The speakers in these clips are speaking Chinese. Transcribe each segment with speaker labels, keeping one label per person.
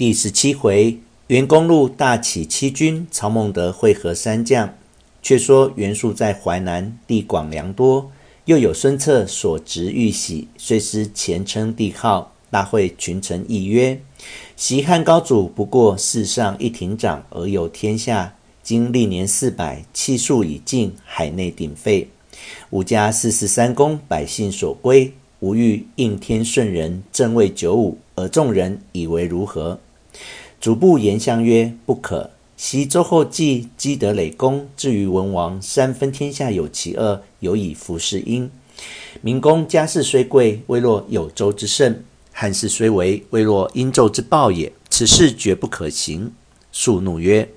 Speaker 1: 第十七回，袁公路大起七军，曹孟德会合三将。却说袁术在淮南地广粮多，又有孙策所执玉玺，遂思前称帝号，大会群臣议曰：“昔汉高祖不过世上一亭长而有天下，今历年四百，气数已尽，海内鼎沸。吾家四世三公，百姓所归，吾欲应天顺人，正位九五，而众人以为如何？”主簿言相曰：“不可。昔周后继积德累功，至于文王，三分天下有其二，有以服事殷。明公家世虽贵，未若有周之盛；汉室虽微，未若殷纣之暴也。此事绝不可行。”肃怒曰：“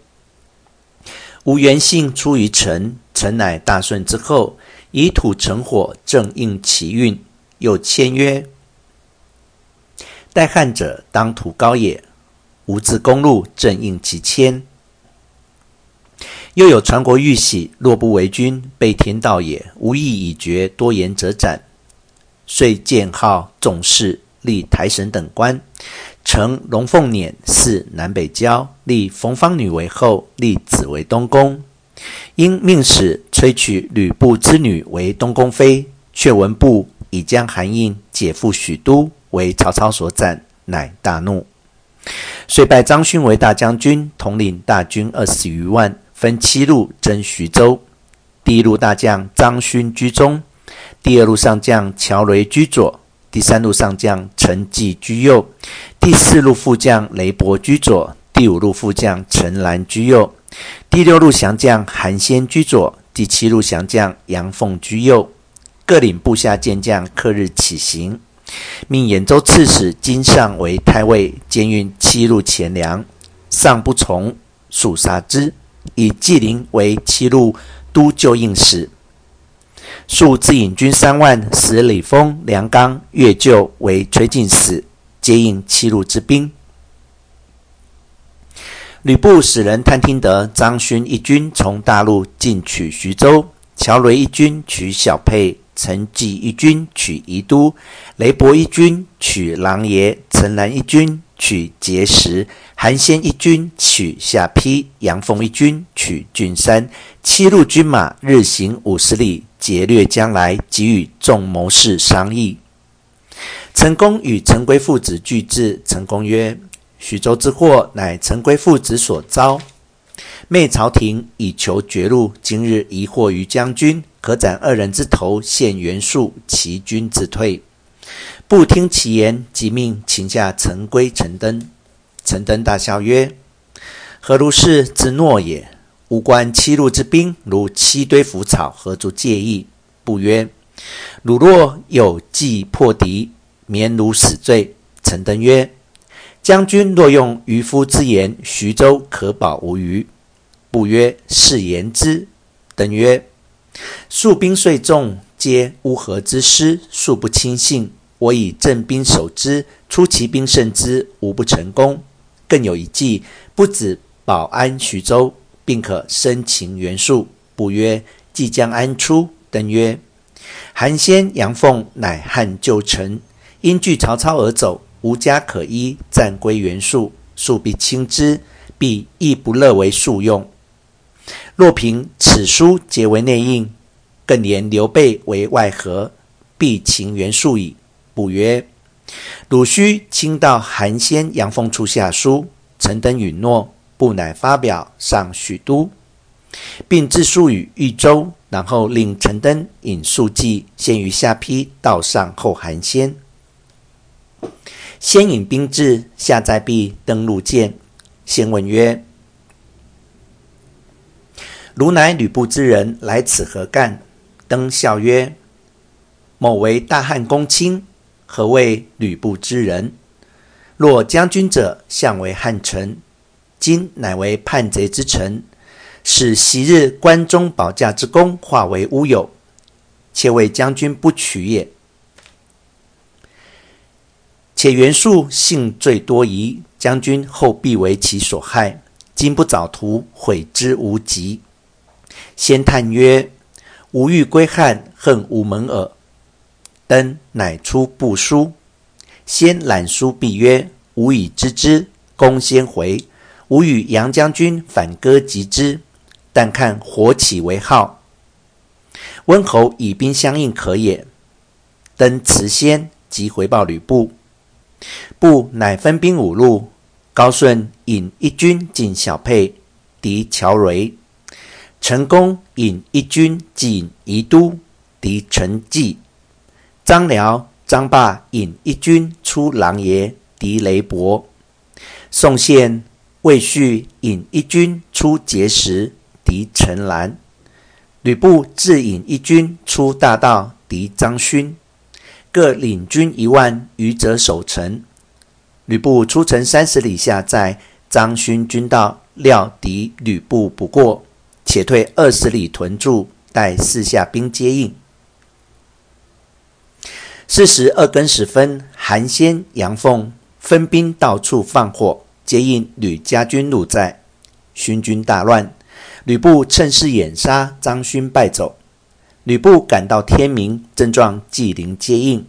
Speaker 1: 吾原姓出于陈，陈乃大顺之后，以土成火，正应其运。又谦曰：‘待汉者，当图高也。’”吾自公路，正应其谦。又有传国玉玺，若不为君，背天道也。吾意已决，多言者斩。遂建号仲氏，立台省等官，乘龙凤辇，祀南北郊，立冯方女为后，立子为东宫。因命使催娶吕布之女为东宫妃，却闻布已将韩印解赴许都，为曹操所斩，乃大怒。遂拜张勋为大将军，统领大军二十余万，分七路征徐州。第一路大将张勋居中，第二路上将乔雷居左，第三路上将陈济居右，第四路副将雷伯居左，第五路副将陈兰居右，第六路降将韩先居左，第七路降将杨凤居右，各领部下健将，刻日起行。命兖州刺史金尚为太尉，兼运七路钱粮。尚不从，速杀之。以纪灵为七路都救应使。数自引军三万，使李丰、梁刚、乐就为崔进使，接应七路之兵。吕布使人探听得张勋一军从大路进取徐州，乔雷一军取小沛。陈济一军取宜都，雷伯一军取琅琊，陈兰一军取碣石，韩先一军取下邳，杨凤一军取郡山。七路军马日行五十里，劫掠将来，给予众谋士商议。陈宫与陈规父子俱至。陈宫曰：“徐州之祸，乃陈规父子所遭。昧朝廷以求绝路，今日疑祸于将军。”可斩二人之头，献袁术，齐军自退。不听其言，即命擒下陈规、陈登。陈登大笑曰：“何如是之懦也？吾观七路之兵如七堆腐草，何足介意？”不曰：“汝若有计破敌，免汝死罪。”陈登曰：“将军若用渔夫之言，徐州可保无虞。”不曰：“是言之。”登曰：数兵虽众，皆乌合之师，素不轻信。我以正兵守之，出奇兵胜之，无不成功。更有一计，不止保安徐州，并可生擒袁术。不曰：即将安出？登曰：韩先、杨凤乃汉旧臣，因惧曹操而走，无家可依，暂归袁术。术必轻之，必亦不乐为术用。若凭此书结为内应，更连刘备为外合，必擒袁术矣。不曰：汝须亲到韩先、杨凤处下书。陈登允诺，不乃发表上许都，并致书于豫州，然后令陈登引数计先于下邳道上候韩先。先引兵至，下载毕，登陆见。先问曰：汝乃吕布之人，来此何干？登笑曰：“某为大汉公卿，何谓吕布之人？若将军者，相为汉臣，今乃为叛贼之臣，使昔日关中保驾之功化为乌有，且为将军不取也。且袁术性最多疑，将军后必为其所害，今不早图，悔之无及。”先叹曰：“吾欲归汉，恨无门耳。”登乃出部书。先览书毕曰：“吾已知之，公先回，吾与杨将军反戈击之，但看火起为号。温侯以兵相应可也。登辞先，即回报吕布。布乃分兵五路，高顺引一军进小沛，敌乔蕤；陈宫引一军进宜都，敌陈纪；张辽、张霸引一军出琅琊，敌雷伯；宋宪、魏续引一军出碣石，敌陈兰；吕布自引一军出大道，敌张勋。各领军一万余者守城。吕布出城三十里下寨张勋军道，料敌吕布不过，且退二十里屯驻，待四下兵接应。四时二更时分，韩先、杨凤分兵到处放火，接应吕家军入寨。勋军大乱，吕布趁势掩杀，张勋败走。吕布赶到天明，正撞纪灵接应，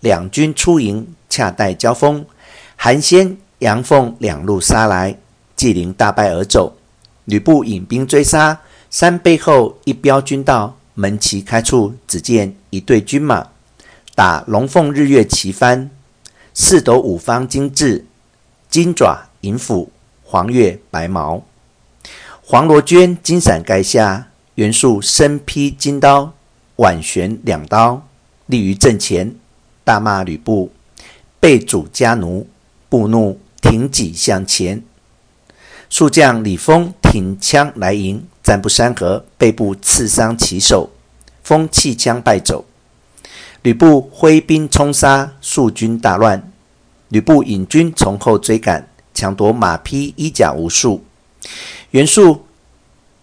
Speaker 1: 两军出营，恰待交锋。韩先、杨凤两路杀来，纪灵大败而走。吕布引兵追杀，三背后一标军到，门旗开处，只见一队军马，打龙凤日月旗幡，四斗五方金雉，金爪银斧，黄月白毛。黄罗绢金伞盖下，袁术身披金刀。挽旋两刀，立于阵前，大骂吕布：“背主家奴！”布怒，挺戟向前。术将李丰挺枪来迎，战不三合，被布刺伤其手，风弃枪败走。吕布挥兵冲杀，数军大乱。吕布引军从后追赶，抢夺马匹衣甲无数。袁术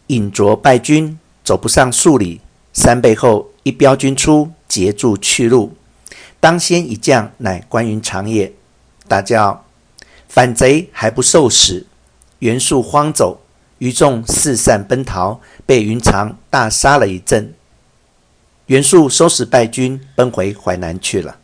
Speaker 1: 引着败军，走不上数里。三背后一标军出，截住去路。当先一将，乃关云长也。大叫：“反贼还不受死！”袁术慌走，余众四散奔逃，被云长大杀了一阵。袁术收拾败军，奔回淮南去了。